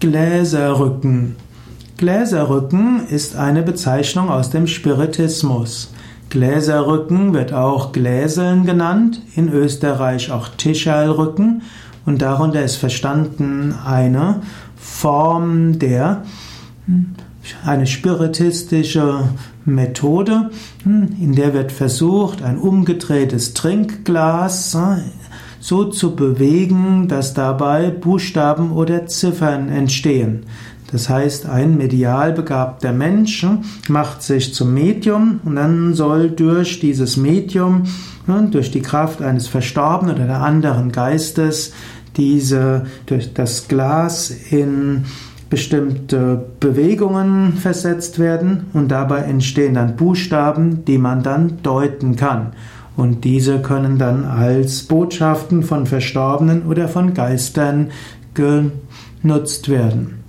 Gläserrücken. Gläserrücken ist eine Bezeichnung aus dem Spiritismus. Gläserrücken wird auch Gläseln genannt, in Österreich auch Tischerlrücken und darunter ist verstanden eine Form der eine spiritistische Methode, in der wird versucht, ein umgedrehtes Trinkglas so zu bewegen, dass dabei Buchstaben oder Ziffern entstehen. Das heißt, ein medial begabter Mensch macht sich zum Medium und dann soll durch dieses Medium, durch die Kraft eines Verstorbenen oder anderen Geistes, diese, durch das Glas in bestimmte Bewegungen versetzt werden und dabei entstehen dann Buchstaben, die man dann deuten kann. Und diese können dann als Botschaften von Verstorbenen oder von Geistern genutzt werden.